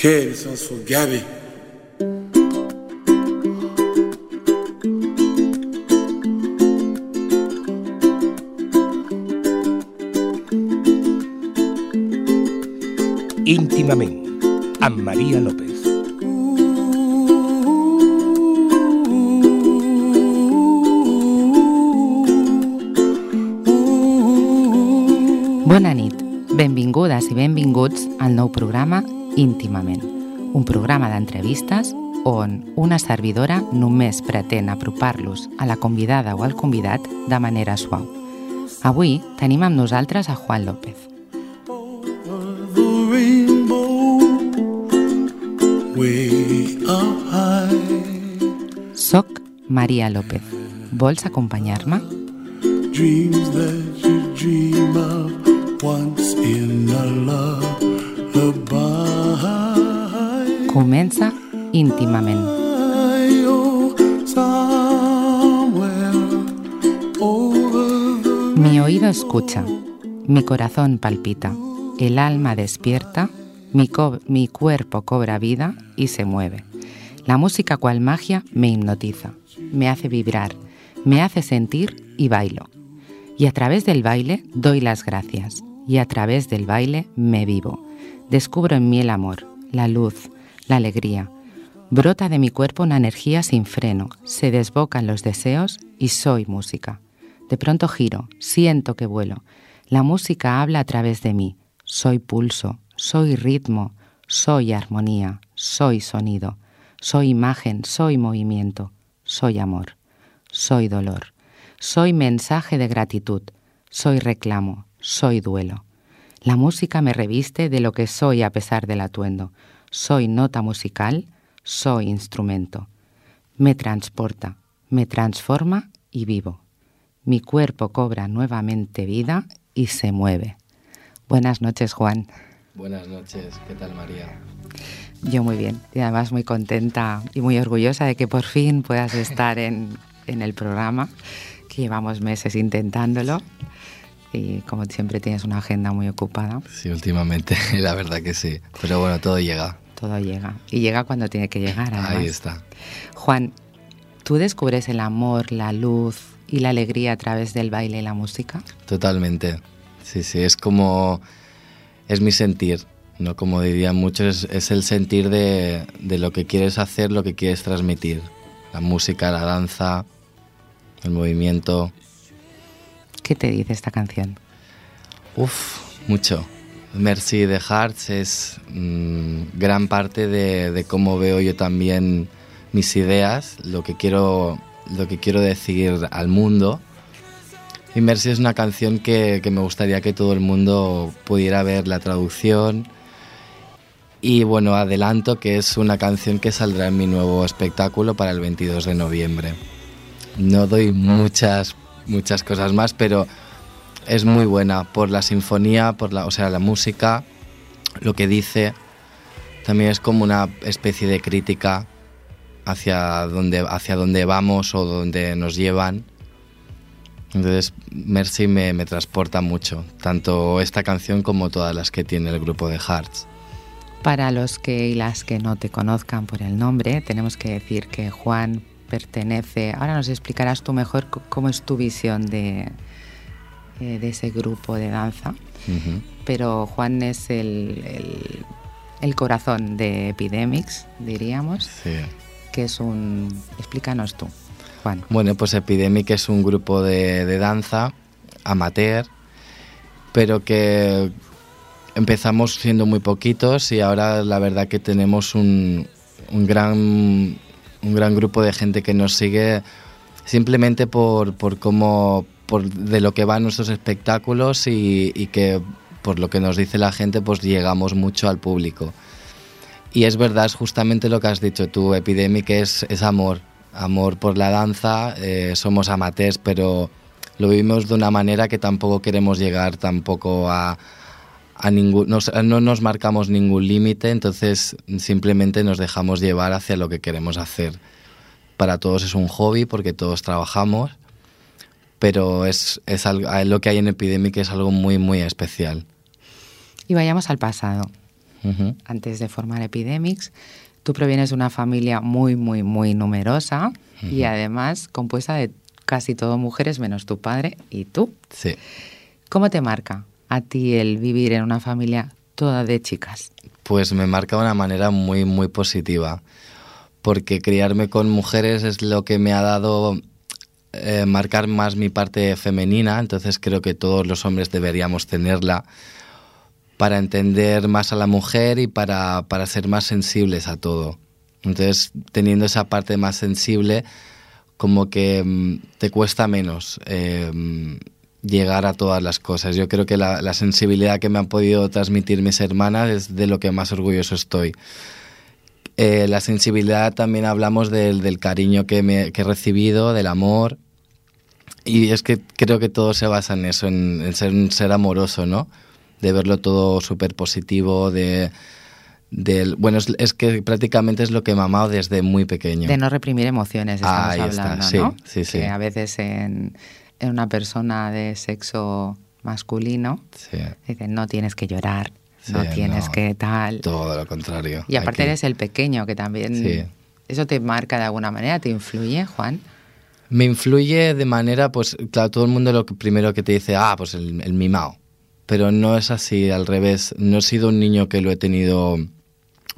Que sounds for Gabby. íntimament amb Maria López. Bona nit, benvingudes i benvinguts al nou programa Íntimament, un programa d'entrevistes on una servidora només pretén apropar-los a la convidada o al convidat de manera suau. Avui tenim amb nosaltres a Juan López. Soc Maria López. Vols acompanyar-me? Dreams that you dream of once in a lullaby. Comença íntimament. Somewhere over the Mi oído escucha, mi corazón palpita, el alma despierta, mi, mi cuerpo cobra vida y se mueve. La música cual magia me hipnotiza, me hace vibrar, me hace sentir y bailo. Y a través del baile doy las gracias, y a través del baile me vivo. Descubro en mí el amor, la luz, la alegría. Brota de mi cuerpo una energía sin freno, se desbocan los deseos y soy música. De pronto giro, siento que vuelo. La música habla a través de mí. Soy pulso, soy ritmo, soy armonía, soy sonido, soy imagen, soy movimiento, soy amor, soy dolor, soy mensaje de gratitud, soy reclamo, soy duelo. La música me reviste de lo que soy a pesar del atuendo. Soy nota musical, soy instrumento. Me transporta, me transforma y vivo. Mi cuerpo cobra nuevamente vida y se mueve. Buenas noches, Juan. Buenas noches, ¿qué tal María? Yo muy bien y además muy contenta y muy orgullosa de que por fin puedas estar en, en el programa, que llevamos meses intentándolo y como siempre tienes una agenda muy ocupada, Sí, últimamente, la verdad que sí. Pero bueno, todo llega. Todo llega y llega cuando tiene que llegar. Además. Ahí está. Juan, ¿tú descubres el amor, la luz y la alegría a través del baile y la música? Totalmente. Sí, sí, es como... Es mi sentir, ¿no? Como dirían muchos, es, es el sentir de, de lo que quieres hacer, lo que quieres transmitir. La música, la danza, el movimiento. ¿Qué te dice esta canción? Uf, mucho. Mercy de Hearts es mm, gran parte de, cómo veo yo también mis ideas, lo que quiero, lo que quiero decir al mundo. Y Mercy es una canción que, que me gustaría que todo el mundo pudiera ver la traducción. Y bueno, adelanto que es una canción que saldrá en mi nuevo espectáculo para el 22 de noviembre. No doy muchas, muchas cosas más, pero es muy buena por la sinfonía, por la, o sea, la música, lo que dice. También es como una especie de crítica hacia dónde, hacia dónde vamos o dónde nos llevan. Entonces, Mercy me, me transporta mucho, tanto esta canción como todas las que tiene el grupo de Hearts. Para los que y las que no te conozcan por el nombre, tenemos que decir que Juan pertenece, ahora nos explicarás tú mejor cómo es tu visión de, eh, de ese grupo de danza, pero Juan es el, el- el corazón de Epidemics, diríamos, Sí. que es un... Explícanos tú, Juan. Bueno, pues Epidemic es un grupo de, de danza amateur, pero que empezamos siendo muy poquitos y ahora la verdad que tenemos un, un gran, un gran grupo de gente que nos sigue simplemente por, por cómo, de lo que van nuestros espectáculos y, que por lo que nos dice la gente pues llegamos mucho al público. Y es verdad, es justamente lo que has dicho tú, Epidemic es, es amor, amor por la danza, eh, somos amateurs, pero lo vivimos de una manera que tampoco queremos llegar tampoco a, a ningún, no nos marcamos ningún límite, entonces simplemente nos dejamos llevar hacia lo que queremos hacer. Para todos es un hobby porque todos trabajamos, pero es, es algo, lo que hay en Epidemic es algo muy, muy especial. Y vayamos al pasado. Antes de formar Epidemics. Tú provienes de una familia muy, muy, muy numerosa y además compuesta de casi todo mujeres menos tu padre y tú. Sí. ¿Cómo te marca a ti el vivir en una familia toda de chicas? Pues me marca de una manera muy, muy positiva. Porque criarme con mujeres es lo que me ha dado eh, marcar más mi parte femenina. Entonces creo que todos los hombres deberíamos tenerla para entender más a la mujer y para, para ser más sensibles a todo. Entonces, teniendo esa parte más sensible, como que mm, te cuesta menos eh, mm, llegar a todas las cosas. Yo creo que la, la sensibilidad que me han podido transmitir mis hermanas es de lo que más orgulloso estoy. Eh, la sensibilidad también hablamos del, del cariño que, me, que he recibido, del amor. Y es que creo que todo se basa en eso, en, en ser un ser amoroso, ¿no? De verlo todo súper positivo, de... Del, bueno, es, es que prácticamente es lo que he mamado desde muy pequeño. De no reprimir emociones, estamos Ahí está, hablando, sí, ¿no? sí, sí. Que a veces en, en una persona de sexo masculino Sí, dicen, no tienes que llorar, no tienes no. que tal. todo lo contrario. Y aparte Aquí- eres el pequeño, que también... Sí. ¿Eso te marca de alguna manera? ¿Te influye, Juan? Me influye de manera, pues, claro, todo el mundo lo primero que te dice, ah, pues el, el mimao. Pero no es así, al revés. No he sido un niño que lo he tenido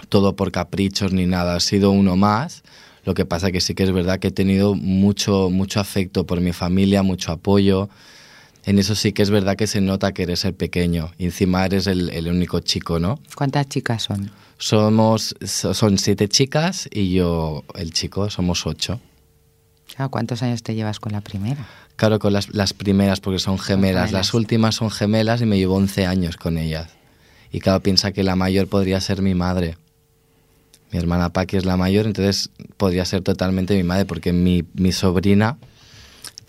todo por caprichos ni nada. He sido uno más. Lo que pasa que sí que es verdad que he tenido mucho, mucho afecto por mi familia, mucho apoyo. En eso sí que es verdad que se nota que eres el pequeño. Y encima eres el, el único chico, ¿no? ¿Cuántas chicas son? Somos, so- son siete chicas y yo, el chico, somos ocho. Ah, ¿Cuántos años te llevas con la primera? Claro, con las, las primeras, porque son gemelas. gemelas. Las últimas son gemelas y me llevo 11 años con ellas. Y claro, piensa que la mayor podría ser mi madre. Mi hermana Paqui es la mayor, entonces podría ser totalmente mi madre, porque mi, mi sobrina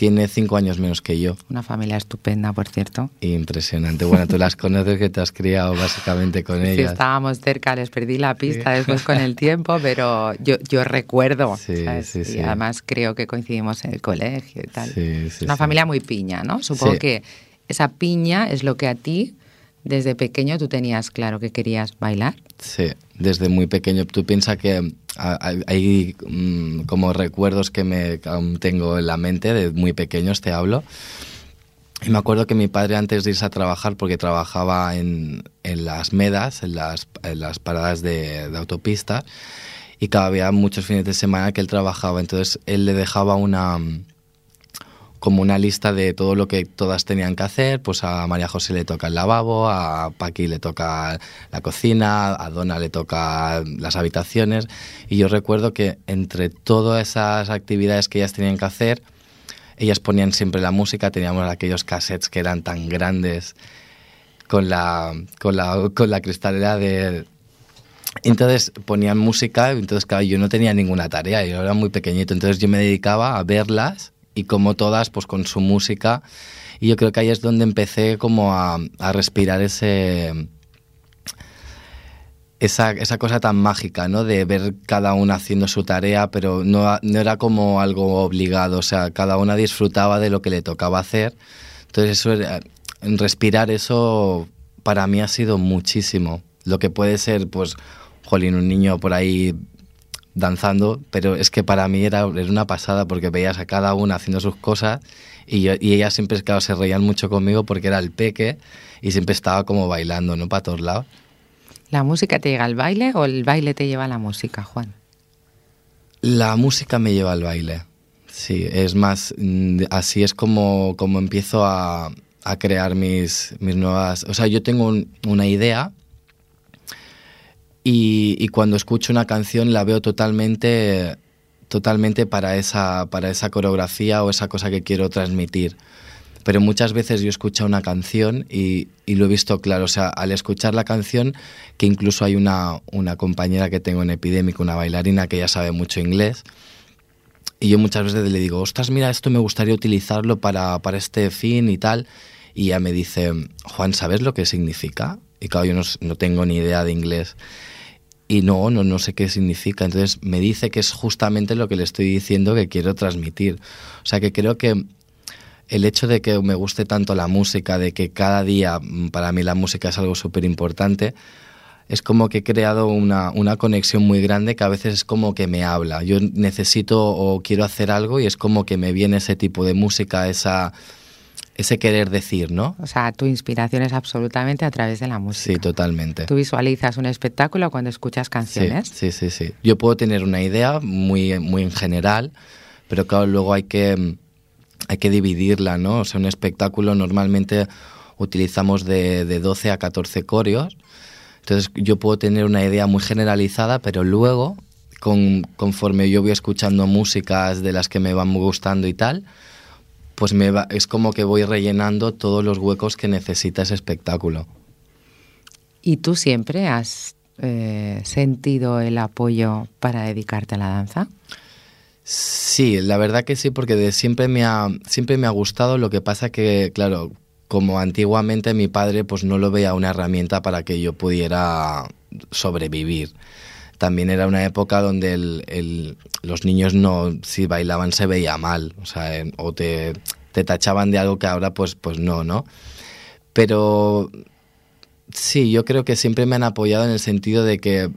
tiene 5 años menos que yo. Una familia estupenda, por cierto. Impresionante. Bueno, tú las conoces que te has criado básicamente con Sí, ellas. estábamos cerca, les perdí la pista después con el tiempo, pero yo, yo recuerdo. Sí, ¿sabes? sí, y sí. además creo que coincidimos en el colegio y tal. Sí, sí, Una sí. familia muy piña, ¿no? Supongo Sí. que esa piña es lo que a ti, desde pequeño, tú tenías claro que querías bailar. Sí, desde muy pequeño. Tú piensas que ah, hay, mm, como recuerdos que me tengo en la mente, de muy pequeños te hablo. Y me acuerdo que mi padre antes de irse a trabajar, porque trabajaba en, en las medas, en las, en las paradas de, de autopista, y cada había muchos fines de semana que él trabajaba, entonces él le dejaba una mm, como una lista de todo lo que todas tenían que hacer, pues a María José le toca el lavabo, a Paqui le toca la cocina, a Donna le toca las habitaciones, y yo recuerdo que entre todas esas actividades que ellas tenían que hacer, ellas ponían siempre la música, teníamos aquellos cassettes que eran tan grandes con la, con la, con la cristalera de... Entonces ponían música, entonces claro, yo no tenía ninguna tarea, yo era muy pequeñito, entonces yo me dedicaba a verlas y como todas, pues con su música, y yo creo que ahí es donde empecé como a, respirar ese... Esa, esa cosa tan mágica, ¿no? De ver cada una haciendo su tarea, pero no, no era como algo obligado, o sea, cada una disfrutaba de lo que le tocaba hacer. Entonces, eso respirar eso para mí ha sido muchísimo. Lo que puede ser, pues, jolín, un niño por ahí danzando, pero es que para mí era, era una pasada porque veías a cada una haciendo sus cosas y, yo, y ellas siempre claro, se reían mucho conmigo porque era el peque y siempre estaba como bailando, ¿no? Para todos lados. ¿La música te llega al baile o el baile te lleva a la música, Juan? La música me lleva al baile. Sí, es más, mm, así es como, como empiezo a, a crear mis, mis nuevas... O sea, yo tengo un- una idea y, cuando escucho una canción la veo totalmente, totalmente para, esa, para esa coreografía o esa cosa que quiero transmitir. Pero muchas veces yo escucho una canción y, y lo he visto claro. O sea, al escuchar la canción, que incluso hay una, una compañera que tengo en Epidémico, una bailarina que ya sabe mucho inglés, y yo muchas veces le digo, ostras, mira, esto me gustaría utilizarlo para, para este fin y tal. Y ella me dice, Juan, ¿sabes lo que significa? Y claro, yo no, no tengo ni idea de inglés. Y no, no, no sé qué significa. Entonces me dice que es justamente lo que le estoy diciendo que quiero transmitir. O sea que creo que el hecho de que me guste tanto la música, de que cada día mm, para mí la música es algo súper importante, es como que he creado una, una, conexión muy grande que a veces es como que me habla. Yo necesito o quiero hacer algo y es como que me viene ese tipo de música, esa, ese querer decir, ¿no? O sea, tu inspiración es absolutamente a través de la música. Sí, totalmente. Tú visualizas un espectáculo cuando escuchas canciones. Sí, sí, sí. sí. Yo puedo tener una idea muy, muy en general, pero claro, luego hay que, hay que dividirla, ¿no? O sea, un espectáculo normalmente utilizamos de, de 12 a 14 coreos entonces yo puedo tener una idea muy generalizada, pero luego, con, conforme yo voy escuchando músicas de las que me van gustando y tal, pues me va, es como que voy rellenando todos los huecos que necesita ese espectáculo. ¿Y tú siempre has eh, sentido el apoyo para dedicarte a la danza? Sí, la verdad que sí, porque de siempre me ha, siempre me ha gustado. Lo que pasa que, claro, como antiguamente mi padre pues no lo veía una herramienta para que yo pudiera sobrevivir. También era una época donde los niños no, si bailaban se veía mal, o sea, o te, tachaban de algo que ahora pues, pues no, ¿no? Pero sí, yo creo que siempre me han apoyado en el sentido de que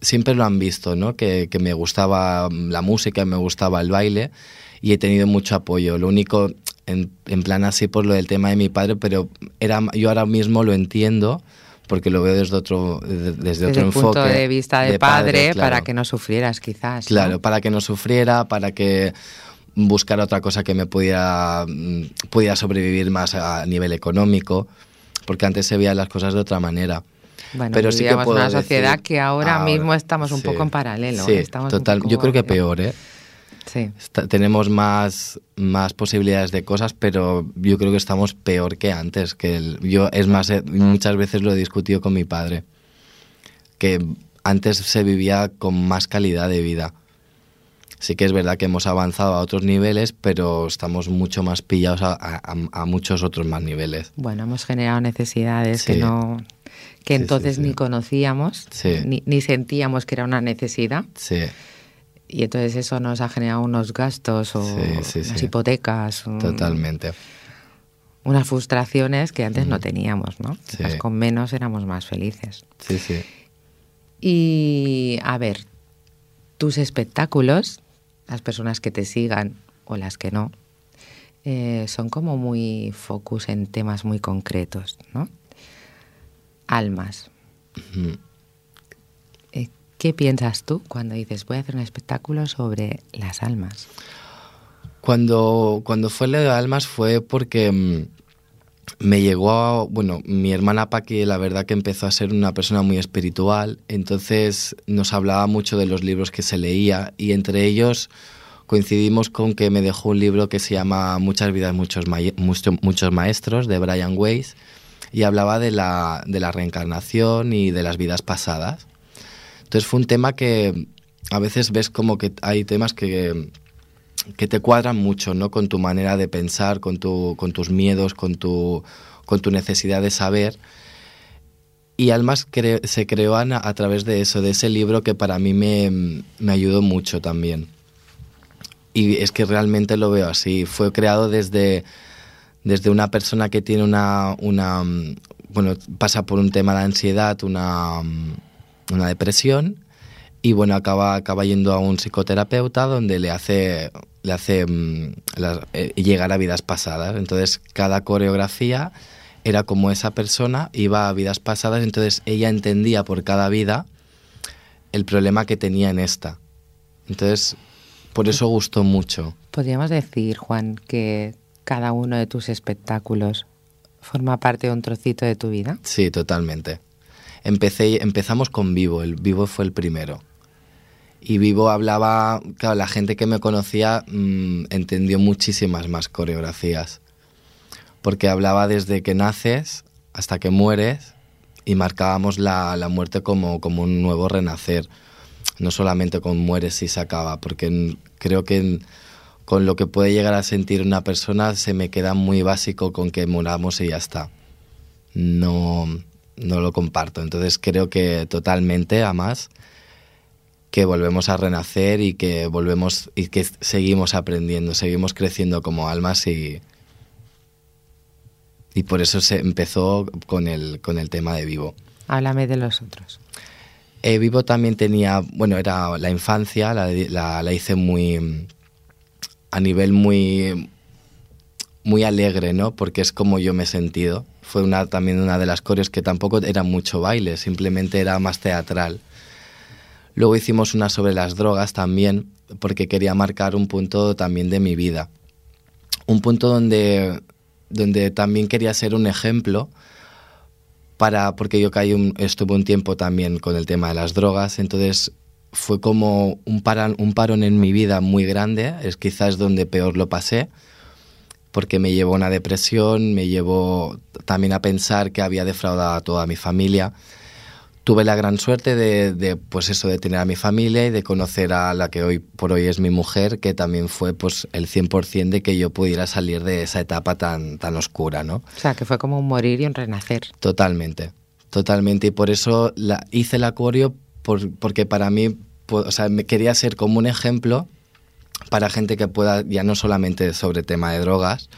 siempre lo han visto, ¿no? Que, que me gustaba la música, me gustaba el baile y he tenido mucho apoyo. Lo único, en, en, plan así por lo del tema de mi padre, pero era, yo ahora mismo lo entiendo porque lo veo desde otro, desde, desde otro el enfoque. punto de vista de, de padre, padre claro. para que no sufrieras quizás. Claro, ¿no? para que no sufriera, para que buscara otra cosa que me pudiera, pudiera sobrevivir más a nivel económico, porque antes se veían las cosas de otra manera. Bueno, pero sí que puedo una sociedad decir, que ahora, ahora, mismo estamos un sí, poco en paralelo. Sí, ¿eh? estamos total. Yo creo que peor, ¿eh? Sí. Está, tenemos más, más posibilidades de cosas, pero yo creo que estamos peor que antes. Que el, yo, es más, eh, muchas veces lo he discutido con mi padre, que antes se vivía con más calidad de vida. Sí que es verdad que hemos avanzado a otros niveles, pero estamos mucho más pillados a, a, a muchos otros más niveles. Bueno, hemos generado necesidades sí. que no que Sí, entonces sí, ni conocíamos, ni, ni sentíamos que era una necesidad. Sí, Y entonces eso nos ha generado unos gastos o Sí, sí, unas sí. hipotecas, un- totalmente. unas frustraciones que antes no Ujú. teníamos, ¿no? Quizás con menos éramos más felices. Sí, sí. Y a ver, tus espectáculos, las personas que te sigan o las que no, eh, son como muy focus en temas muy concretos, ¿no? Almas. Eh, ¿Qué piensas tú cuando dices voy a hacer un espectáculo sobre las almas? Cuando, cuando fue lo de Almas fue porque mm, me llegó bueno, mi hermana Paqui la verdad que empezó a ser una persona muy espiritual, entonces nos hablaba mucho de los libros que se leía y entre ellos coincidimos con que me dejó un libro que se llama Muchas vidas, muchos, mucho- muchos maestros de Brian Weiss y hablaba de la, de la reencarnación y de las vidas pasadas. Entonces fue un tema que a veces ves como que hay temas que, que te cuadran mucho, ¿no? Con tu manera de pensar, con, tu, con tus miedos, con tu, con tu necesidad de saber. Y Almas cre- se creó a, a través de eso, de ese libro que para mí me, me ayudó mucho también. Y es que realmente lo veo así. Fue creado desde, desde una persona que tiene una, una mm, bueno, pasa por un tema de ansiedad, una, mm, una depresión, y bueno, acaba, acaba yendo a un psicoterapeuta donde le hace, le hace mm, la- eh, llegar a vidas pasadas. Entonces, cada coreografía era como esa persona iba a vidas pasadas, entonces ella entendía por cada vida el problema que tenía en esta. Entonces, por eso gustó mucho. Podríamos decir, Juan, que cada uno de tus espectáculos forma parte de un trocito de tu vida. Sí, totalmente. Empecé, empezamos con Vivo, el Vivo fue el primero. Y Vivo hablaba, claro, la gente que me conocía mm, entendió muchísimas más coreografías. Porque hablaba desde que naces hasta que mueres y marcábamos la, la muerte como, como un nuevo renacer. No solamente con mueres y se acaba, porque creo que con lo que puede llegar a sentir una persona se me queda muy básico con que moramos y ya está no, no lo comparto. Entonces creo que totalmente, a más, que volvemos a renacer y que volvemos y que seguimos aprendiendo, seguimos creciendo como almas y, y por eso se empezó con el, con el tema de vivo. Háblame de los otros. Eh, Vivo también tenía, bueno, era la infancia, la, la, la hice muy, a nivel muy, muy alegre, ¿no? Porque es como yo me he sentido. Fue una, también una de las coreos que tampoco era mucho baile, simplemente era más teatral. Luego hicimos una sobre las drogas también, porque quería marcar un punto también de mi vida. Un punto donde, donde también quería ser un ejemplo para, porque yo caí un, estuve un tiempo también con el tema de las drogas, entonces fue como un, paran, un parón en mi vida muy grande, es quizás donde peor lo pasé, porque me llevó a una depresión, me llevó también a pensar que había defraudado a toda mi familia tuve la gran suerte de, de, pues eso, de tener a mi familia y de conocer a la que hoy por hoy es mi mujer, que también fue pues el 100% de que yo pudiera salir de esa etapa tan, tan oscura, ¿no? O sea, que fue como un morir y un renacer. Totalmente, totalmente. Y por eso la, hice el acuario por, porque para mí, pues, o sea, me quería ser como un ejemplo para gente que pueda, ya no solamente sobre tema de drogas,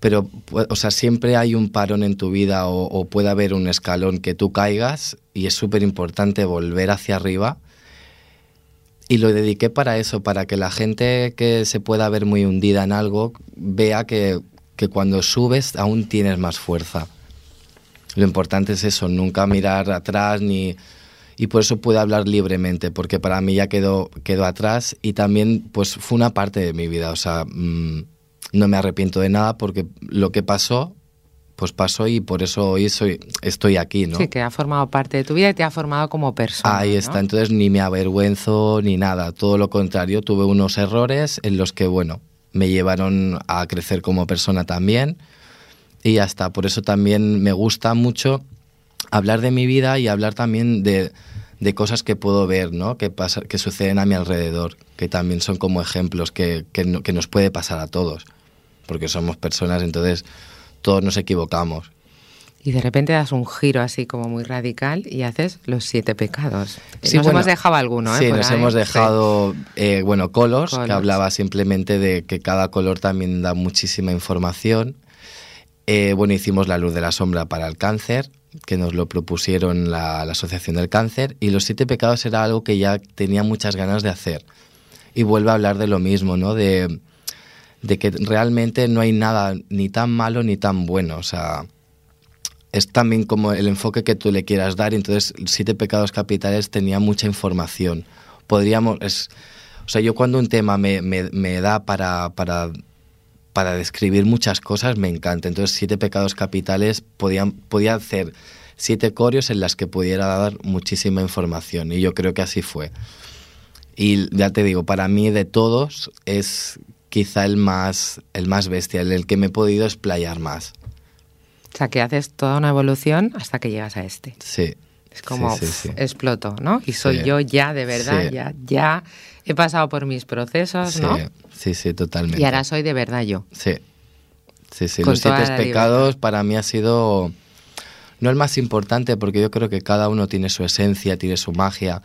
pero o sea, siempre hay un parón en tu vida o, puede haber un escalón que tú caigas y es súper importante volver hacia arriba. Y lo dediqué para eso, para que la gente que se pueda ver muy hundida en algo vea que, que cuando subes aún tienes más fuerza. Lo importante es eso, nunca mirar atrás ni... Y por eso puedo hablar libremente, porque para mí ya quedó, quedó atrás y también pues fue una parte de mi vida. O sea, mmm, no me arrepiento de nada porque lo que pasó, pues pasó y por eso hoy soy, estoy aquí, ¿no? Sí, que ha formado parte de tu vida y te ha formado como persona. Ahí está, ¿no? entonces ni me avergüenzo ni nada, todo lo contrario, tuve unos errores en los que, bueno, me llevaron a crecer como persona también y ya está, por eso también me gusta mucho hablar de mi vida y hablar también de, de cosas que puedo ver, ¿no? Que, pasa, que suceden a mi alrededor, que también son como ejemplos que, que, no, que nos puede pasar a todos porque somos personas, entonces todos nos equivocamos. Y de repente das un giro así como muy radical y haces los siete pecados. Sí, nos bueno, hemos dejado alguno, ¿eh? Sí, nos ahí. hemos dejado, sí. eh, bueno, colors, colors, que hablaba simplemente de que cada color también da muchísima información. Eh, bueno, hicimos la luz de la sombra para el cáncer, que nos lo propusieron la, Asociación del Cáncer, y los siete pecados era algo que ya tenía muchas ganas de hacer. Y vuelve a hablar de lo mismo, ¿no? De de que realmente no hay nada ni tan malo ni tan bueno. O sea, es también como el enfoque que tú le quieras dar. Entonces, Siete Pecados Capitales tenía mucha información. Podríamos. Es, o sea, yo cuando un tema me, me, da para, para, describir muchas cosas, me encanta. Entonces, Siete Pecados Capitales podían, podía hacer siete corios en las que pudiera dar muchísima información. Y yo creo que así fue. Y ya te digo, para mí de todos es quizá el más, el más bestia, el que me he podido explayar más. O sea, que haces toda una evolución hasta que llegas a este. Sí. Es como sí, sí, sí. exploto, ¿no? Y soy yo ya de verdad, ya, ya he pasado por mis procesos, ¿no? Sí, sí, totalmente. Y ahora soy de verdad yo. Sí. Sí, sí. Con Los siete pecados libertad. para mí ha sido no el más importante porque yo creo que cada uno tiene su esencia, tiene su magia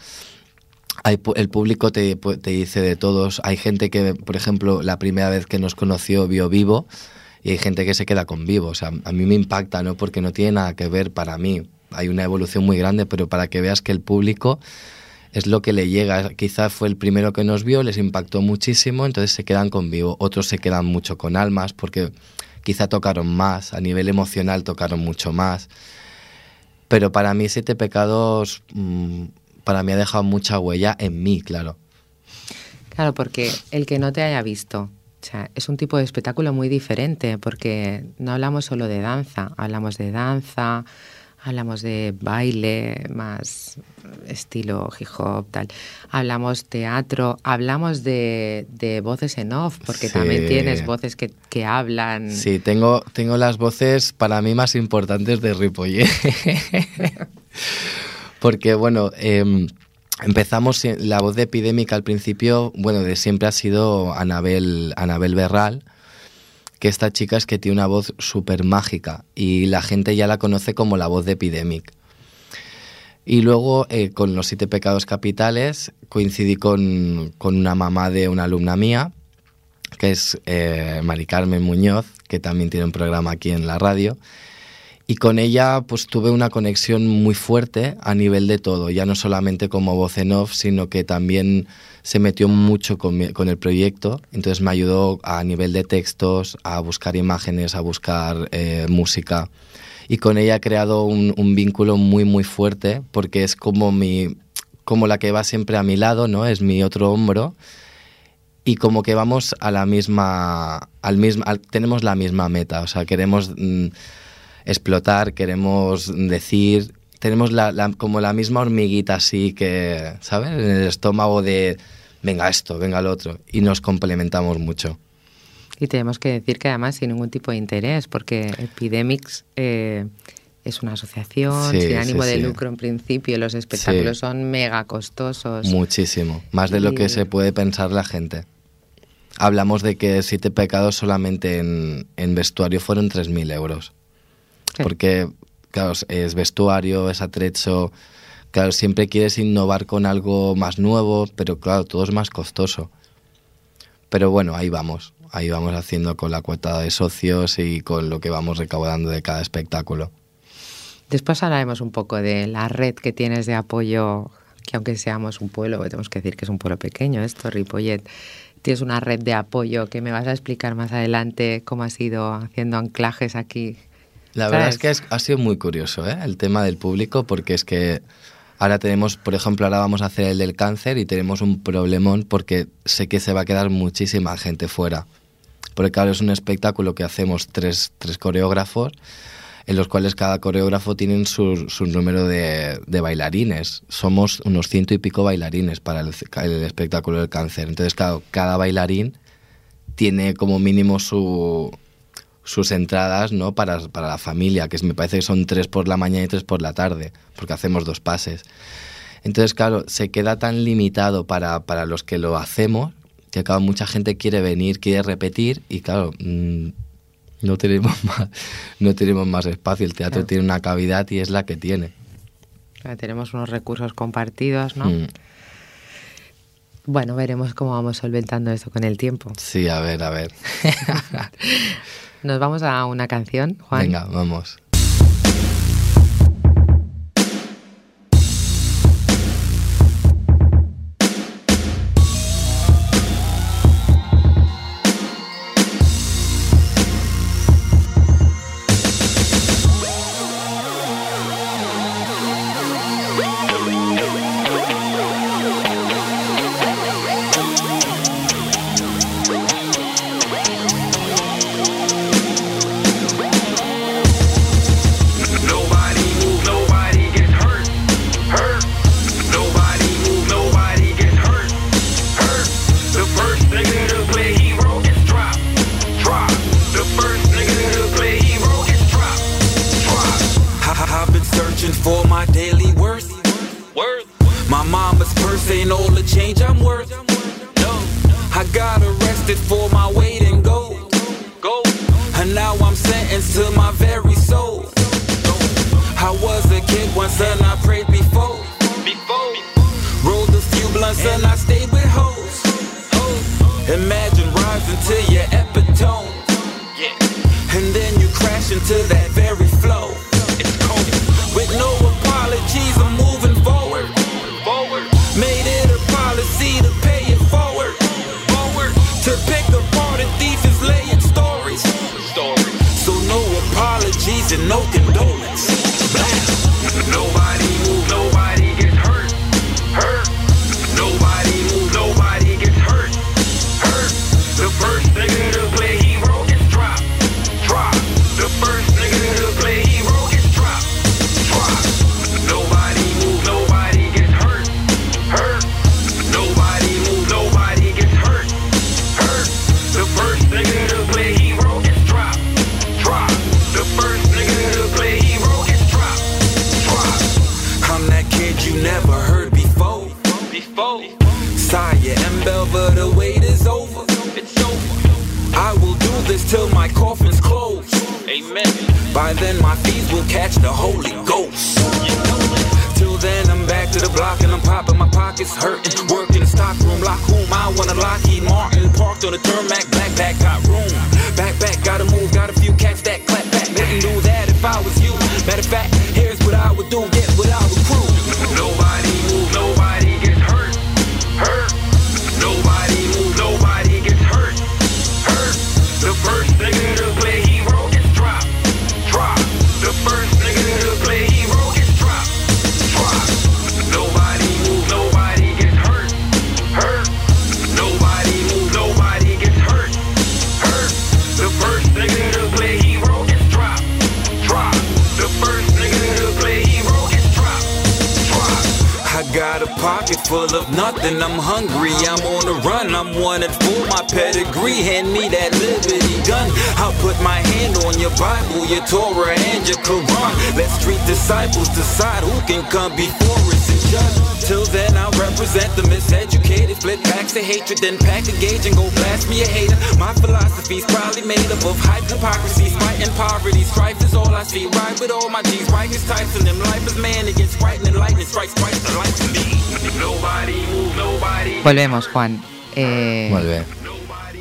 hay, el público te, te, dice de todos. Hay gente que, por ejemplo, la primera vez que nos conoció vio vivo y hay gente que se queda con vivo. O sea, a mí me impacta, ¿no? Porque no tiene nada que ver para mí. Hay una evolución muy grande, pero para que veas que el público es lo que le llega. Quizás fue el primero que nos vio, les impactó muchísimo, entonces se quedan con vivo. Otros se quedan mucho con almas porque quizá tocaron más, a nivel emocional tocaron mucho más. Pero para mí Siete Pecados mmm, para mí ha dejado mucha huella en mí, claro. Claro, porque el que no te haya visto, es un tipo de espectáculo muy diferente, porque no hablamos solo de danza, hablamos de danza, hablamos de baile más estilo hip hop, tal. Hablamos teatro, hablamos de, de voces en off, porque sí. también tienes voces que, que, hablan. Sí, tengo, tengo las voces para mí más importantes de Ripollet. Porque, bueno, eh, empezamos, la voz de epidémica al principio, bueno, de siempre ha sido Anabel, Anabel Berral, que esta chica es que tiene una voz súper mágica y la gente ya la conoce como la voz de Epidemic. Y luego, eh, con los siete pecados capitales, coincidí con, con, una mamá de una alumna mía, que es eh, Mari Carmen Muñoz, que también tiene un programa aquí en la radio. Y con ella pues tuve una conexión muy fuerte a nivel de todo, ya no solamente como voz en off, sino que también se metió mucho con, el proyecto, entonces me ayudó a nivel de textos, a buscar imágenes, a buscar eh, música. Y con ella he creado un, vínculo muy, muy fuerte, porque es como, mi, como la que va siempre a mi lado, ¿no? Es mi otro hombro. Y como que vamos a la misma, al mismo, tenemos la misma meta, o sea, queremos... Mm, explotar, queremos decir, tenemos la, como la misma hormiguita así que, ¿sabes? En el estómago de, venga esto, venga el otro, y nos complementamos mucho. Y tenemos que decir que además sin ningún tipo de interés, porque Epidemics eh, es una asociación sin ánimo de lucro en principio, los espectáculos son mega costosos. Muchísimo, más de lo que se puede pensar la gente. Hablamos de que siete pecados solamente en, en vestuario fueron 3.000 euros. Porque, claro, es vestuario, es atrecho. Claro, siempre quieres innovar con algo más nuevo, pero claro, todo es más costoso. Pero bueno, ahí vamos. Ahí vamos haciendo con la cuota de socios y con lo que vamos recaudando de cada espectáculo. Después hablaremos un poco de la red que tienes de apoyo, que aunque seamos un pueblo, tenemos que decir que es un pueblo pequeño esto, Ripollet, tienes una red de apoyo que me vas a explicar más adelante cómo has ido haciendo anclajes aquí la verdad es que ha sido muy curioso ¿eh? el tema del público porque es que ahora tenemos, por ejemplo, ahora vamos a hacer el del cáncer y tenemos un problemón porque sé que se va a quedar muchísima gente fuera. Porque claro, es un espectáculo que hacemos tres, tres coreógrafos en los cuales cada coreógrafo tiene su, su número de, de, bailarines. Somos unos ciento y pico bailarines para el, el espectáculo del cáncer. Entonces, claro, cada bailarín tiene como mínimo su, sus entradas ¿no? para, para la familia, que me parece que son tres por la mañana y tres por la tarde, porque hacemos dos pases. Entonces, claro, se queda tan limitado para, para los que lo hacemos, que claro, mucha gente quiere venir, quiere repetir, y claro, mm, no, tenemos más, no tenemos más espacio. El teatro tiene una cavidad y es la que tiene. tenemos unos recursos compartidos, ¿no? Mm. Bueno, veremos cómo vamos solventando esto con el tiempo. Sí, a ver, a ver. Nos vamos a una canción, Juan. Venga, vamos. Imagine rising to your epitome. Yeah. And then you crash into that very flow. It's cold. With no apologies, I'm moving forward. forward. Made it a policy to pay it forward. forward. To pick apart a thief is laying stories. stories. So no apologies and no condolence. Nobody. catch the Holy Ghost. Till then, I'm back to the block and I'm popping my pockets, hurting, working the stockroom, lock whom I wanna lock. Martin parked on the terminal. Full of nothing. I'm hungry, I'm on the run. I'm wanted for my pedigree. Hand me that liberty gun. I'll put my hand on your Bible, your Torah, and your Quran. Let street disciples decide who can come before us and judge. Till then, I'll represent the miseducated. Flip packs of hatred, then pack a gauge and go blast me a hater. My philosophy's probably made up of hype, hypocrisy, spite, and poverty. Strife is all I see. Ride with all my G's, Rikers, Tyson, them. Life is man, it gets frightening, lightning strikes twice the life to me. Nobody move, nobody. Volvemos, Juan. Eh, Vuelve.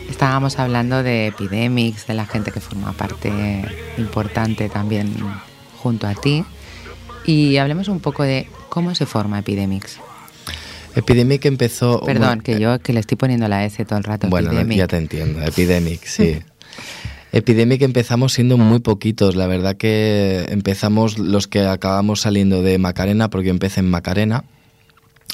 Estábamos hablando de Epidemics, de la gente que forma parte importante también junto a ti. Y hablemos un poco de cómo se forma Epidemics. Epidemic empezó... Perdón, bueno, que yo que le estoy poniendo la S todo el rato. Bueno, Epidemic. ya te entiendo. Epidemic, sí. Epidemic empezamos siendo muy poquitos. La verdad que empezamos los que acabamos saliendo de Macarena, porque yo empecé en Macarena.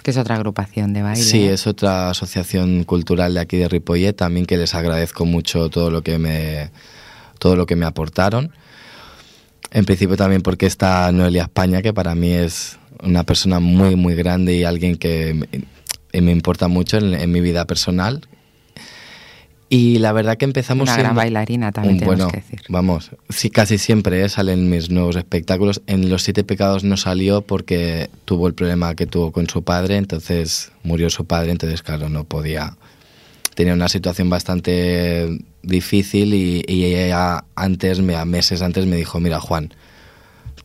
Que es otra agrupación de baile. Sí, es otra asociación cultural de aquí de Ripollet, también que les agradezco mucho todo lo que me todo lo que me aportaron. En principio también porque está Noelia España, que para mí es una persona muy muy grande y alguien que me, me importa mucho en, en mi vida personal. Y la verdad que empezamos Una gran bailarina también un- bueno, que decir. Vamos, sí, casi siempre eh, salen mis nuevos espectáculos. En Los Siete Pecados no salió porque tuvo el problema que tuvo con su padre, entonces murió su padre, entonces claro, no podía. Tenía una situación bastante difícil y, y ella antes, me- a meses antes me dijo, mira Juan,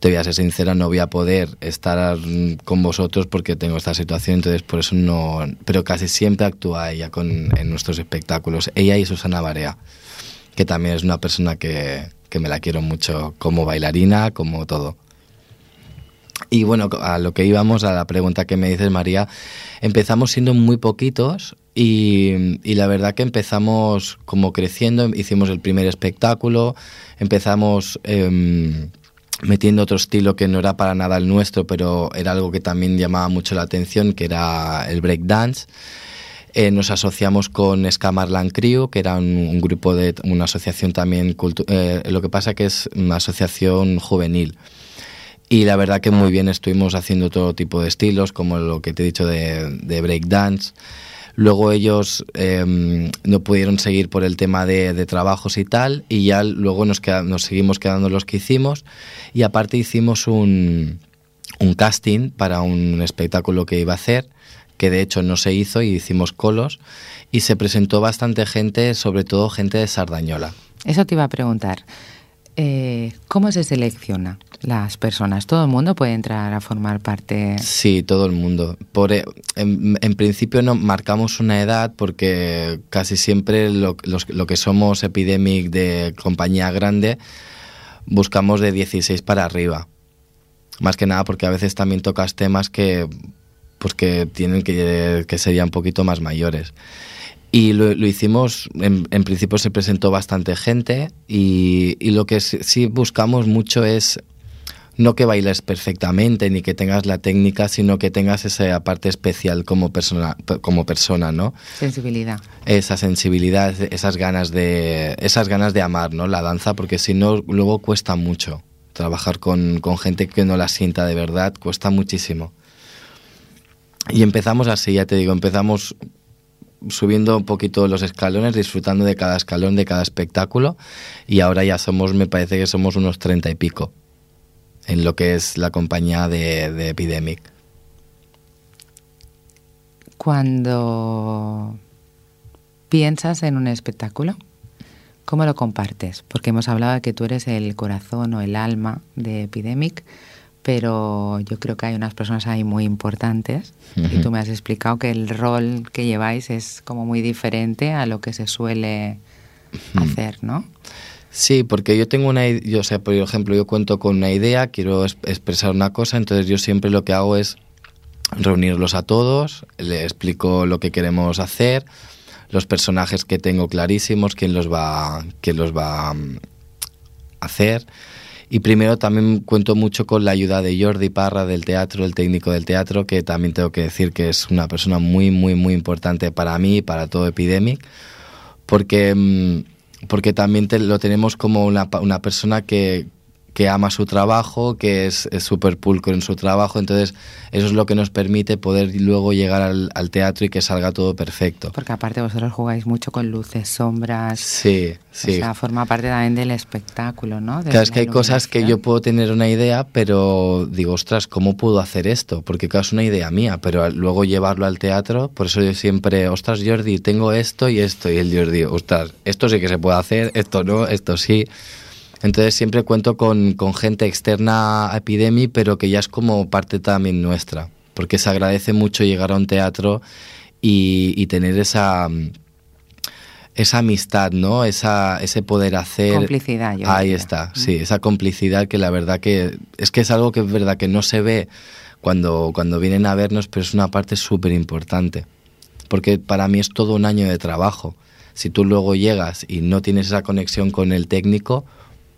te voy a ser sincera, no voy a poder estar con vosotros porque tengo esta situación, entonces por eso no... Pero casi siempre actúa ella con, en nuestros espectáculos, ella y Susana Barea, que también es una persona que, que me la quiero mucho como bailarina, como todo. Y bueno, a lo que íbamos, a la pregunta que me dices, María, empezamos siendo muy poquitos y, y la verdad que empezamos como creciendo, hicimos el primer espectáculo, empezamos em, metiendo otro estilo que no era para nada el nuestro, pero era algo que también llamaba mucho la atención, que era el breakdance. Eh, nos asociamos con Scamarland Crew, que era un, un grupo de una asociación también, eh, lo que pasa que es una asociación juvenil. Y la verdad que muy bien estuvimos haciendo todo tipo de estilos, como lo que te he dicho de, de breakdance. Luego ellos eh, no pudieron seguir por el tema de, trabajos y tal, y ya luego nos, queda- seguimos quedando los que hicimos. Y aparte hicimos un, un casting para un espectáculo que iba a hacer, que de hecho no se hizo y hicimos colos. Y se presentó bastante gente, sobre todo gente de Sardañola. Eso te iba a preguntar. Eh, ¿Cómo se selecciona las personas? ¿Todo el mundo puede entrar a formar parte? Sí, todo el mundo. Por, e- en, en principio no marcamos una edad porque casi siempre lo, los- lo que somos Epidemic de compañía grande buscamos de 16 para arriba. Más que nada porque a veces también tocas temas que pues que tienen que, que serían un poquito más mayores. Y lo, lo hicimos, en, en principio se presentó bastante gente y, y lo que sí, sí buscamos mucho es no que bailes perfectamente ni que tengas la técnica, sino que tengas esa parte especial como persona, como persona, ¿no? Sensibilidad. Esa sensibilidad, esas ganas de, esas ganas de amar, ¿no? La danza, porque si no, luego cuesta mucho. Trabajar con, con gente que no la sienta de verdad cuesta muchísimo. Y empezamos así, ya te digo, empezamos subiendo un poquito los escalones, disfrutando de cada escalón, de cada espectáculo, y ahora ya somos, me parece que somos unos treinta y pico en lo que es la compañía de, de Epidemic. Cuando piensas en un espectáculo, ¿cómo lo compartes? Porque hemos hablado de que tú eres el corazón o el alma de Epidemic, pero yo creo que hay unas personas ahí muy importantes y tú me has explicado que el rol que lleváis es como muy diferente a lo que se suele hacer, ¿no? Sí, porque yo tengo una idea, yo, o sea, por ejemplo, yo cuento con una idea, quiero es- expresar una cosa, entonces yo siempre lo que hago es reunirlos a todos, le explico lo que queremos hacer, los personajes que tengo clarísimos, quién los va, quién los va mm, a hacer. Y primero también cuento mucho con la ayuda de Jordi Parra del teatro, el técnico del teatro, que también tengo que decir que es una persona muy, muy, muy importante para mí y para todo Epidemic, porque, mm, porque también lo tenemos como una persona que, que ama su trabajo, que es súper pulcro en su trabajo, entonces eso es lo que nos permite poder luego llegar al, al, teatro y que salga todo perfecto. Porque aparte vosotros jugáis mucho con luces, sombras. Sí, sí. O sea, forma parte también del espectáculo, ¿no? De claro, es que hay cosas que yo puedo tener una idea, pero digo, ostras, ¿cómo puedo hacer esto? Porque claro, es una idea mía, pero luego llevarlo al teatro, por eso yo siempre, ostras, Jordi, tengo esto y esto, y el Jordi, ostras, esto sí que se puede hacer, esto no, esto sí. Entonces siempre cuento con, con gente externa a Epidemi, pero que ya es como parte también nuestra, porque se agradece mucho llegar a un teatro y, y tener esa esa amistad, ¿no? Esa, ese poder hacer... Complicidad, yo Ahí diría. está, sí, esa complicidad que la verdad que... Es que es algo que es verdad que no se ve cuando, cuando vienen a vernos, pero es una parte súper importante. Porque para mí es todo un año de trabajo. Si tú luego llegas y no tienes esa conexión con el técnico,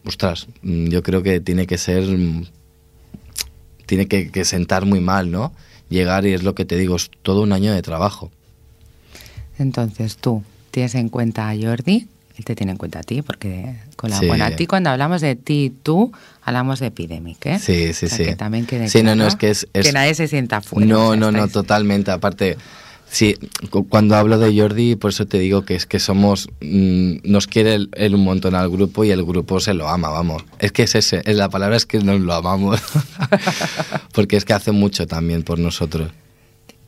ostras, mm, yo creo que tiene que ser... mm, Tiene que, que sentar muy mal, ¿no? Llegar y es lo que te digo, es todo un año de trabajo. Entonces tú tienes en cuenta a Jordi, él te tiene en cuenta a ti, porque con la, Sí. bueno, a ti cuando hablamos de ti y tú, hablamos de Epidemic, ¿eh? Sí, sí, O sea, sí. Que también quede Sí, no, no, es que es- es- nadie se sienta fuera. no, o sea, no, no, estáis- totalmente. Aparte, sí, cu- cuando hablo de Jordi, por eso te digo que es que somos, mm, nos quiere él, un montón al grupo y el grupo se lo ama, vamos. Es que es ese, es la palabra es que nos lo amamos. Porque es que hace mucho también por nosotros.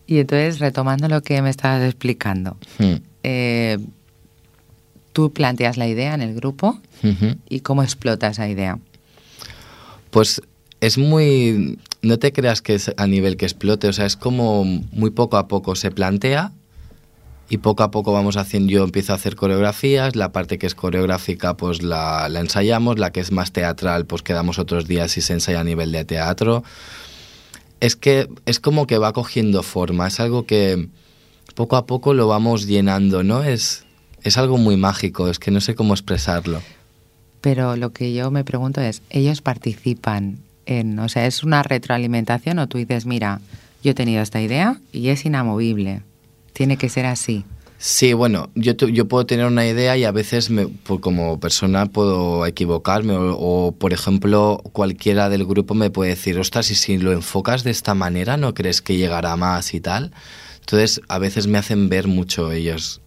Y entonces, retomando lo que me estabas explicando, Mm, eh, tú planteas la idea en el grupo y cómo explota esa idea. Pues es muy... No te creas que es a nivel que explote, o sea, es como muy poco a poco se plantea y poco a poco vamos haciendo, yo empiezo a hacer coreografías, la parte que es coreográfica pues la, la ensayamos, la que es más teatral pues quedamos otros días y se ensaya a nivel de teatro. Es que es como que va cogiendo forma, es algo que poco a poco lo vamos llenando, ¿no? Es, es algo muy mágico, es que no sé cómo expresarlo. Pero lo que yo me pregunto es, ¿ellos participan en, o sea, es una retroalimentación o tú dices, mira, yo he tenido esta idea y es inamovible, tiene que ser así? Sí, bueno, yo, yo puedo tener una idea y a veces me, pues, como persona puedo equivocarme o, o, por ejemplo, cualquiera del grupo me puede decir, ostras, y si lo enfocas de esta manera, ¿no crees que llegará más y tal? Entonces, a veces me hacen ver mucho ellos.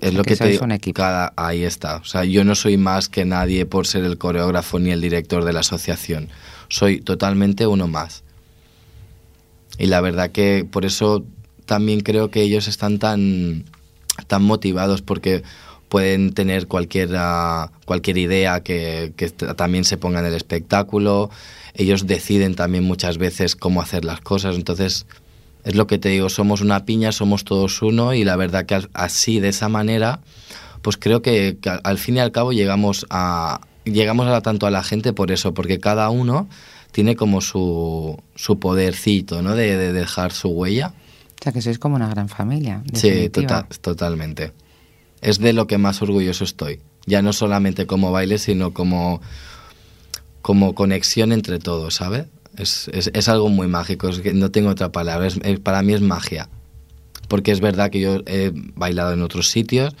Es lo Que que, te digo, un equipo. cada- ahí está. O sea, yo no soy más que nadie por ser el coreógrafo ni el director de la asociación. Soy totalmente uno más. Y la verdad que por eso también creo que ellos están tan, tan motivados porque pueden tener cualquier, cualquier idea que, que también se ponga en el espectáculo. Ellos deciden también muchas veces cómo hacer las cosas. Entonces, es lo que te digo, somos una piña, somos todos uno y la verdad que así, de esa manera, pues creo que, que al- fin y al cabo llegamos a, llegamos a tanto a la gente por eso, porque cada uno tiene como su, su podercito, ¿no? De, de dejar su huella. O sea, que sois como una gran familia. Sí, definitiva. tota- totalmente. Es de lo que más orgulloso estoy. Ya no solamente como baile, sino como, como conexión entre todos, ¿sabes? Es, es, es algo muy mágico, es que no tengo otra palabra. Es- para mí es magia. Porque es verdad que yo he bailado en otros sitios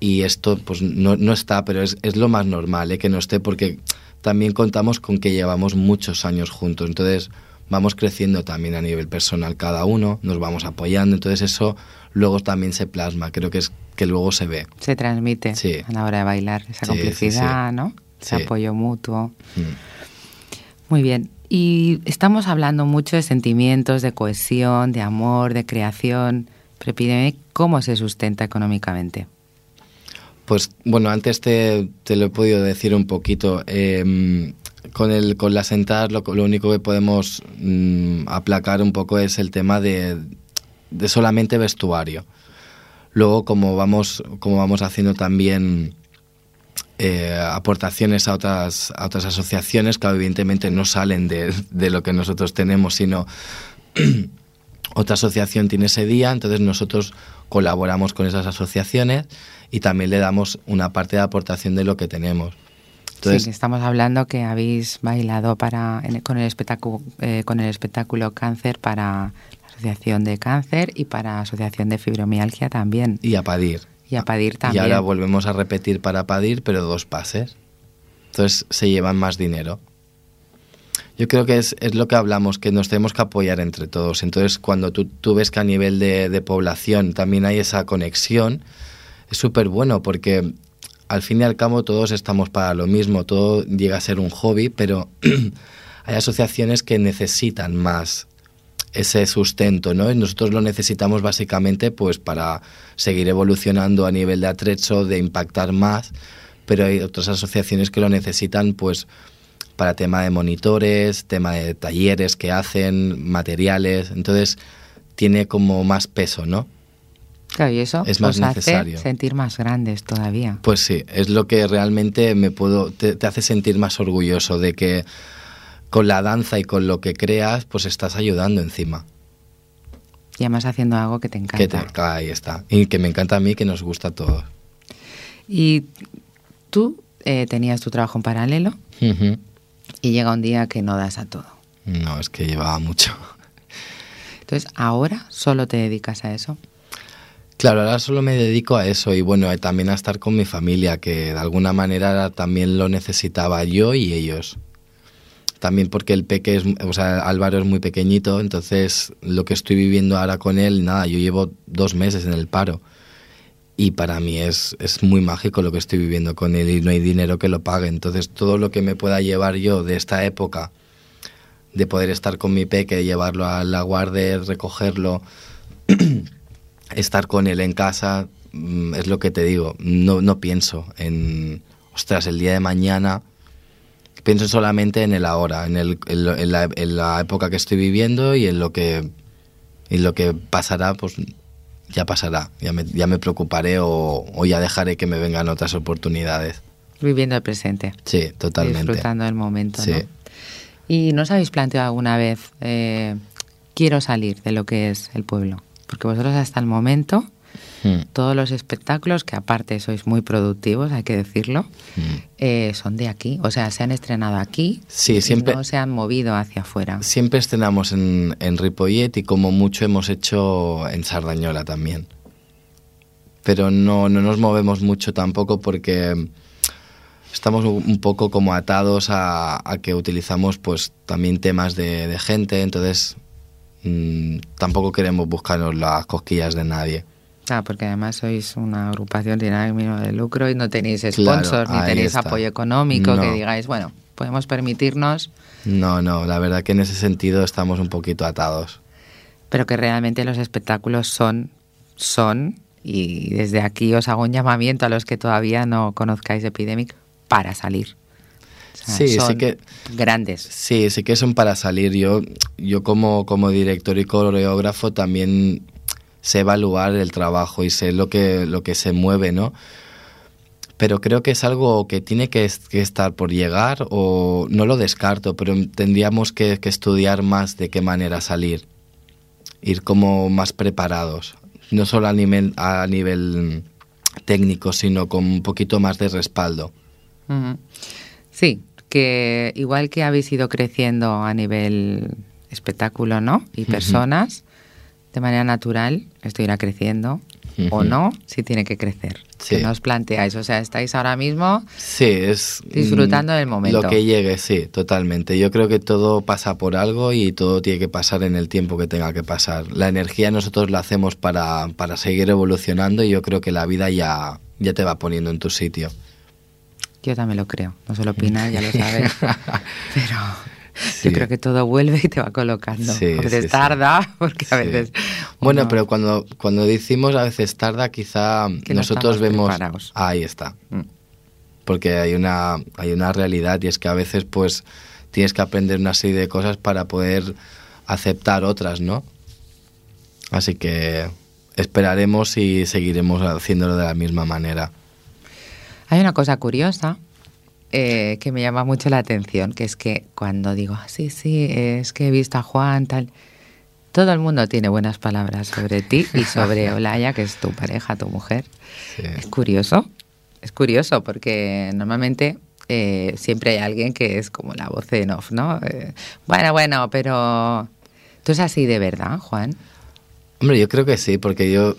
y esto pues no, no está, pero es, es lo más normal ¿eh? que no esté porque también contamos con que llevamos muchos años juntos. Entonces vamos creciendo también a nivel personal cada uno, nos vamos apoyando. Entonces eso luego también se plasma, creo que es que luego se ve. Se transmite Sí. a la hora de bailar esa Sí, complicidad, sí. ¿no? Ese apoyo mutuo. Mm. Muy bien. Y estamos hablando mucho de sentimientos, de cohesión, de amor, de creación. Pero Epidemic, ¿cómo se sustenta económicamente? Pues bueno, antes te, lo he podido decir un poquito. eh, con, el, con las entradas lo, lo único que podemos mm, aplacar un poco es el tema de, de solamente vestuario. Luego, como vamos, como vamos haciendo también eh, aportaciones a otras, a otras asociaciones que evidentemente no salen de, de lo que nosotros tenemos, sino otra asociación tiene ese día, entonces nosotros colaboramos con esas asociaciones y también le damos una parte de aportación de lo que tenemos. Entonces, sí, estamos hablando que habéis bailado para, en- con, el espectáculo, eh, con el espectáculo Cáncer para la Asociación de Cáncer y para la Asociación de Fibromialgia también. y a Padir. Y a Padir Y también. ahora volvemos a repetir para Padir, pero dos pases. entonces se llevan más dinero. Yo creo que es, es lo que hablamos, que nos tenemos que apoyar entre todos. Entonces, cuando tú, tú ves que a nivel de, de población también hay esa conexión, es súper bueno porque al fin y al cabo todos estamos para lo mismo, todo llega a ser un hobby, pero hay asociaciones que necesitan más ese sustento, ¿no? Y nosotros lo necesitamos básicamente pues para seguir evolucionando a nivel de atrecho, de impactar más, pero hay otras asociaciones que lo necesitan pues para tema de monitores, tema de talleres que hacen, materiales, entonces tiene como más peso, ¿no? Claro, y eso Es más os hace necesario. sentir más grandes todavía. Pues sí, es lo que realmente me puedo te, te hace sentir más orgulloso de que con la danza y con lo que creas, pues estás ayudando encima. Y además haciendo algo que te encanta. Que te- ahí está. Y que me encanta a mí, que nos gusta a todos. Y tú eh, tenías tu trabajo en paralelo y llega un día que no das a todo. No, es que llevaba mucho. Entonces, ahora solo te dedicas a eso. Claro, ahora solo me dedico a eso y bueno, también a estar con mi familia, que de alguna manera también lo necesitaba yo y ellos. También porque el peque es, o sea, Álvaro es muy pequeñito, entonces lo que estoy viviendo ahora con él, nada, yo llevo dos meses en el paro y para mí es, es muy mágico lo que estoy viviendo con él y no hay dinero que lo pague. Entonces todo lo que me pueda llevar yo de esta época, de poder estar con mi peque, llevarlo a la guardia, recogerlo, estar con él en casa, mm, es lo que te digo, no, no pienso en, ostras, el día de mañana, pienso solamente en el ahora, en, el, en, lo- en la, en la época que estoy viviendo y en lo que, en lo que pasará, pues ya pasará, ya me, ya me preocuparé o, o ya dejaré que me vengan otras oportunidades. Viviendo el presente. Sí, totalmente. Disfrutando del momento. Sí. ¿no? ¿Y no os habéis planteado alguna vez, eh, quiero salir de lo que es el pueblo? Porque vosotros hasta el momento, Mm, todos los espectáculos, que aparte sois muy productivos, hay que decirlo, mm. eh, son de aquí. O sea, se han estrenado aquí Sí, y siempre- no se han movido hacia afuera. Siempre estrenamos en, en Ripollet y como mucho hemos hecho en Sardañola también. Pero no, no nos movemos mucho tampoco porque estamos un poco como atados a, a que utilizamos pues también temas de, de gente, entonces mm, tampoco queremos buscarnos las cosquillas de nadie. Ah, porque además sois una agrupación sin ánimo de lucro y no tenéis Claro, sponsors ni tenéis está. apoyo económico que No. digáis, bueno, podemos permitirnos, No, no, la verdad que en ese sentido estamos un poquito atados. pero que realmente los espectáculos son, son, y desde aquí os hago un llamamiento a los que todavía no conozcáis Epidemic para salir. O sea, Sí, sí son que- Grandes. Sí, sí que son para salir. Yo, yo como, como director y coreógrafo también sé evaluar el trabajo y sé lo que, lo que se mueve, ¿no? Pero creo que es algo que tiene que, es- que estar por llegar o no lo descarto, pero tendríamos que, que estudiar más de qué manera salir. Ir como más preparados. No solo a nivel, a nivel técnico, sino con un poquito más de respaldo. Sí, que igual que habéis ido creciendo a nivel espectáculo, ¿no? Y personas, de manera natural, esto irá creciendo. O no, si tiene que crecer. Sí. Que no os planteáis. O sea, estáis ahora mismo Sí, es... Disfrutando mm, del momento. Lo que llegue, sí, totalmente. Yo creo que todo pasa por algo y todo tiene que pasar en el tiempo que tenga que pasar. La energía nosotros la hacemos para, para seguir evolucionando y yo creo que la vida ya, ya te va poniendo en tu sitio. Yo también lo creo. No solo opinar, ya lo sabes. Pero Sí. yo creo que todo vuelve y te va colocando. Sí, a veces sí, tarda, porque a veces. Bueno, uno- pero cuando, cuando decimos a veces tarda, quizá Que no nosotros estamos vemos... preparados. Ahí está. Mm. Porque hay una, hay una realidad y es que a veces pues tienes que aprender una serie de cosas para poder aceptar otras, ¿no? Así que esperaremos y seguiremos haciéndolo de la misma manera. Hay una cosa curiosa eh, que me llama mucho la atención, que es que cuando digo, "Ah, sí, sí, es que he visto a Juan, tal, todo el mundo tiene buenas palabras sobre ti y sobre Olaya, que es tu pareja, tu mujer. Sí. Es curioso, es curioso, porque normalmente eh, siempre hay alguien que es como la voz en off, ¿no? Eh, bueno, bueno, pero... ¿Tú es así de verdad, Juan? Hombre, yo creo que sí, porque yo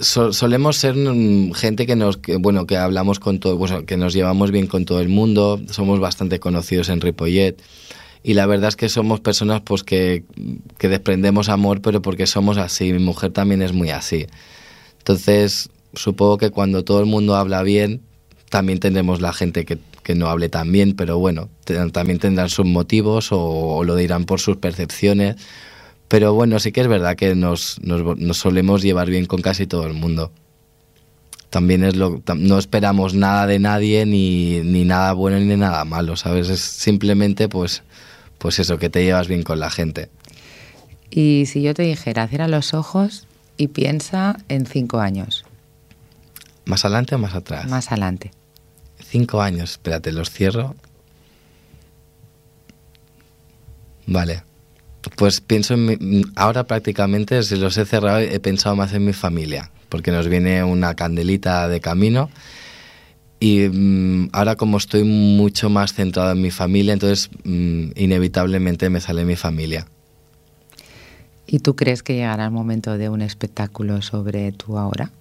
so- solemos ser mm, gente que nos, que, bueno, que hablamos con todo, bueno, que nos llevamos bien con todo el mundo, somos bastante conocidos en Ripollet y la verdad es que somos personas pues que, que desprendemos amor, pero porque somos así. Mi mujer también es muy así. Entonces, supongo que cuando todo el mundo habla bien, también tendremos la gente que, que no hable tan bien, pero bueno, también tendrán sus motivos o, o lo dirán por sus percepciones. Pero bueno, sí que es verdad que nos, nos, nos solemos llevar bien con casi todo el mundo. También es lo no esperamos nada de nadie ni, ni nada bueno ni nada malo, ¿sabes? Es simplemente pues pues eso que te llevas bien con la gente. Y si yo te dijera, cierra los ojos y piensa en cinco años, ¿Más adelante o más atrás? más adelante. Cinco años, espérate, los cierro. Vale. Pues pienso en mi, ahora prácticamente, si los he cerrado, he pensado más en mi familia, porque nos viene una candelita de camino y mm, ahora como estoy mucho más centrado en mi familia, entonces mm, inevitablemente me sale mi familia. ¿Y tú crees que llegará el momento de un espectáculo sobre tu ahora?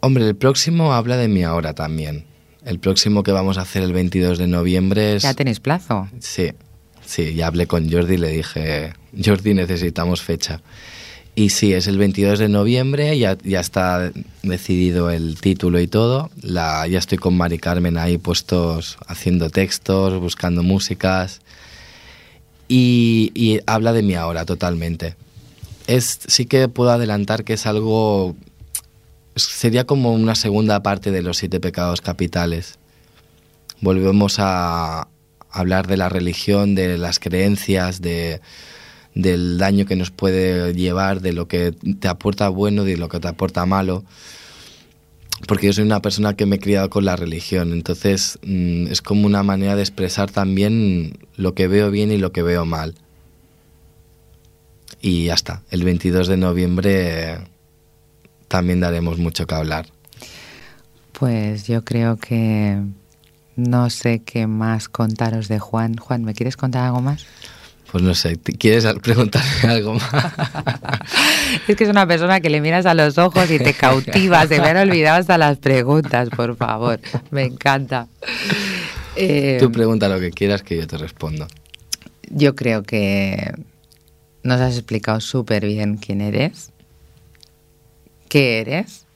Hombre, el próximo habla de mi ahora también. El próximo que vamos a hacer el 22 de noviembre es... Ya tenéis plazo. Sí, sí, ya hablé con Jordi y le dije, Jordi, necesitamos fecha. Y sí, es el 22 de noviembre, ya, ya está decidido el título y todo. Ya estoy con Mari Carmen ahí puestos haciendo textos, buscando músicas. Y, y habla de mi ahora totalmente. Es, sí que puedo adelantar que es algo... Sería como una segunda parte de los siete pecados capitales. Volvemos a, hablar de la religión, de las creencias, de, del daño que nos puede llevar, de lo que te aporta bueno, de lo que te aporta malo. Porque yo soy una persona que me he criado con la religión, entonces mm, es como una manera de expresar también lo que veo bien y lo que veo mal. Y ya está, el 22 de noviembre también daremos mucho que hablar. Pues yo creo que no sé qué más contaros de Juan. Juan, ¿me quieres contar algo más? Pues no sé, ¿te- ¿quieres preguntarme algo más? Es que es una persona que le miras a los ojos y te cautiva. Se me han olvidado hasta las preguntas, por favor. Me encanta. Eh, Tú pregunta lo que quieras que yo te respondo. yo creo que nos has explicado súper bien quién eres, qué eres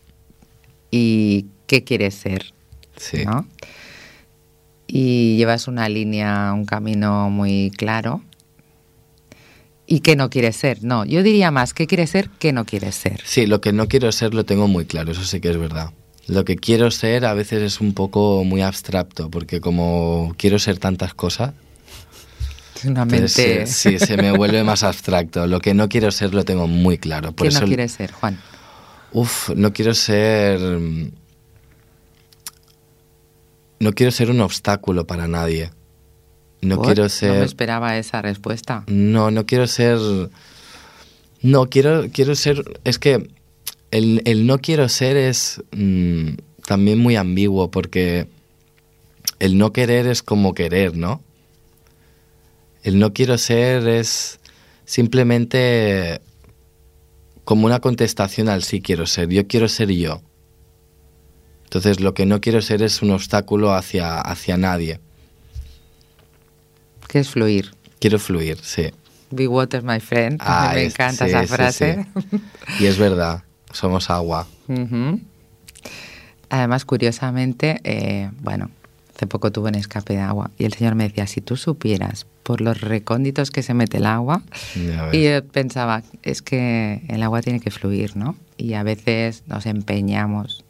y qué quieres ser. Sí. ¿no? Y llevas una línea, un camino muy claro. ¿Y qué no quieres ser? No, yo diría más, ¿qué quieres ser? ¿Qué no quieres ser? Sí, lo que no quiero ser lo tengo muy claro, eso sí que es verdad. Lo que quiero ser a veces es un poco muy abstracto, porque como quiero ser tantas cosas, una mente... sí, se me vuelve más abstracto. Lo que no quiero ser lo tengo muy claro. Por ¿Qué eso, no quieres ser, Juan? Uf, no quiero ser... No quiero ser un obstáculo para nadie. No ¿Por? quiero No me ser... esperaba esa respuesta. No, no quiero ser. No, quiero, quiero ser. Es que el, el no quiero ser es mm, también muy ambiguo porque el no querer es como querer, ¿no? El no quiero ser es simplemente como una contestación al sí quiero ser. Yo quiero ser yo. Entonces lo que no quiero ser es un obstáculo hacia, hacia nadie. ¿Qué es fluir? Quiero fluir, sí. Be water, my friend. Ah, me es- encanta sí, esa sí, frase. Y es verdad, somos agua. Además, curiosamente, eh, bueno, hace poco tuve un escape de agua y el señor me decía, si tú supieras por los recónditos que se mete el agua, y yo pensaba, es que el agua tiene que fluir, ¿no? Y a veces nos empeñamos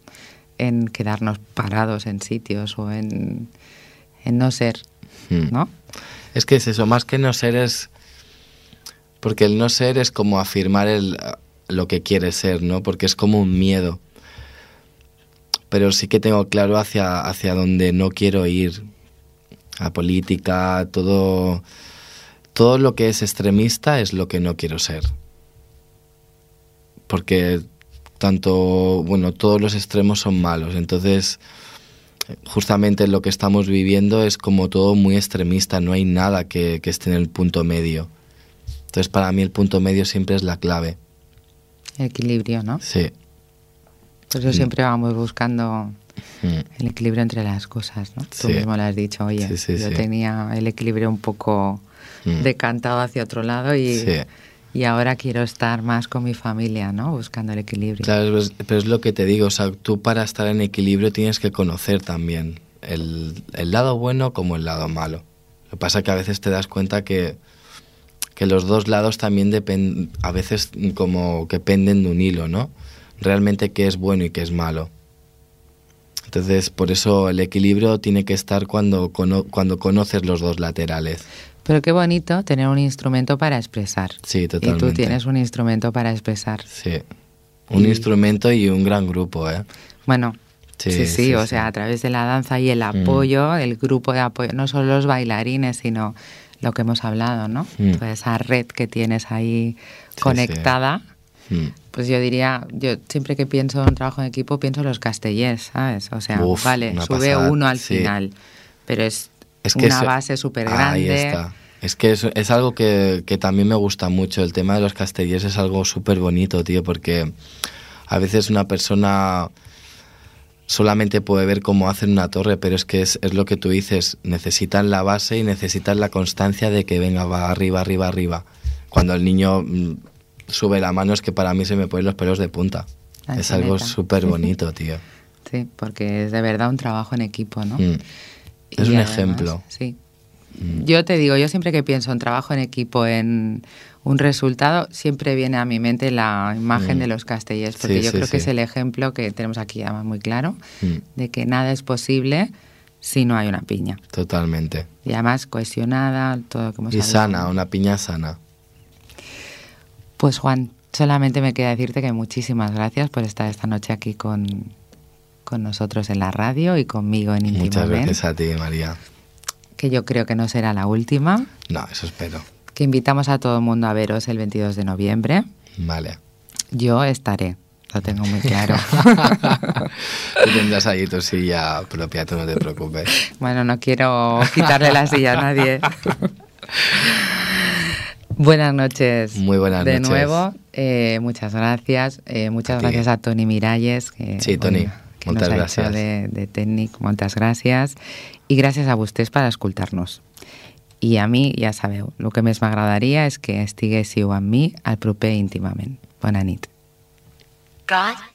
en quedarnos parados en sitios o en, en no ser, Hmm. ¿no? Es que es eso, más que no ser es... Porque el no ser es como afirmar el, lo que quiere ser, ¿no? Porque es como un miedo. Pero sí que tengo claro hacia, hacia dónde no quiero ir. A política, todo... Todo lo que es extremista es lo que no quiero ser. Porque tanto, bueno, todos los extremos son malos. Entonces, justamente lo que estamos viviendo es como todo muy extremista, no hay nada que, que esté en el punto medio. Entonces para mí el punto medio siempre es la clave. Equilibrio, ¿no? Sí. Por eso siempre vamos buscando Mm. el equilibrio entre las cosas, ¿no? Tú Sí. mismo lo has dicho, oye, Sí, sí, yo tenía el equilibrio un poco Mm. decantado hacia otro lado y, Sí. Y ahora quiero estar más con mi familia, ¿no? Buscando el equilibrio. Claro, pero es lo que te digo, o sea, tú para estar en equilibrio tienes que conocer también el, el lado bueno como el lado malo. Lo que pasa es que a veces te das cuenta que, que los dos lados también dependen, a veces como que penden de un hilo, ¿no? Realmente qué es bueno y qué es malo. Entonces, por eso el equilibrio tiene que estar cuando, cuando conoces los dos laterales. Pero qué bonito tener un instrumento para expresar. Sí, Y totalmente. tú tienes un instrumento para expresar. Sí. Un Y- instrumento y un gran grupo, ¿eh? Bueno, sí, Sí, sí, sí, o sí. sea, a través de la danza y el apoyo, el grupo de apoyo, no solo los bailarines, sino lo que hemos hablado, ¿no? Mm. Toda esa red que tienes ahí conectada. Mm. Pues yo diría, yo siempre que pienso en trabajo en equipo pienso en los castellers, ¿sabes? O sea, Uf, vale, sube pasada, uno al final, pero es, Es que una eso- base súper Ahí grande. está. Es que es, es algo que, que también me gusta mucho. El tema de los castellers es algo súper bonito, tío, porque a veces una persona solamente puede ver cómo hacen una torre, pero es que es, es lo que tú dices. Necesitan la base y necesitan la constancia de que venga, va arriba, arriba, arriba. Cuando el niño mm, sube la mano es que para mí se me ponen los pelos de punta. Es algo súper bonito, tío. Sí, porque es de verdad un trabajo en equipo, ¿no? Mm. Y Es un además, ejemplo. Sí. Yo te digo, yo siempre que pienso en trabajo en equipo, en un resultado, siempre viene a mi mente la imagen Mm. de los castellers, porque Sí, yo sí, creo que es el ejemplo que tenemos aquí además muy claro, Mm. de que nada es posible si no hay una piña. Totalmente. Y además cohesionada, todo lo que hemos Y hablado. sana, una piña sana. Pues Juan, solamente me queda decirte que muchísimas gracias por estar esta noche aquí con, con nosotros en la radio y conmigo en Muchas Íntimamente, gracias a ti, María. Que yo creo que no será la última, No, eso espero. que invitamos a todo el mundo a veros el 22 de noviembre. Vale. Yo estaré, lo tengo muy claro. Tú tendrás ahí tu silla propia, tú no te preocupes. bueno, no quiero quitarle la silla a nadie. Buenas noches. Muy buenas de noches. nuevo, eh, muchas gracias. Eh, muchas A gracias a Tony Miralles. Que, Sí, Tony, que moltes nos ha gràcies. hecho de, de técnic. Moltes gràcies. I gràcies a vostès per escoltar-nos. I a mi, ja sabeu, el que més m'agradaria és que estiguéssiu amb mi al proper íntimament. Bona nit. God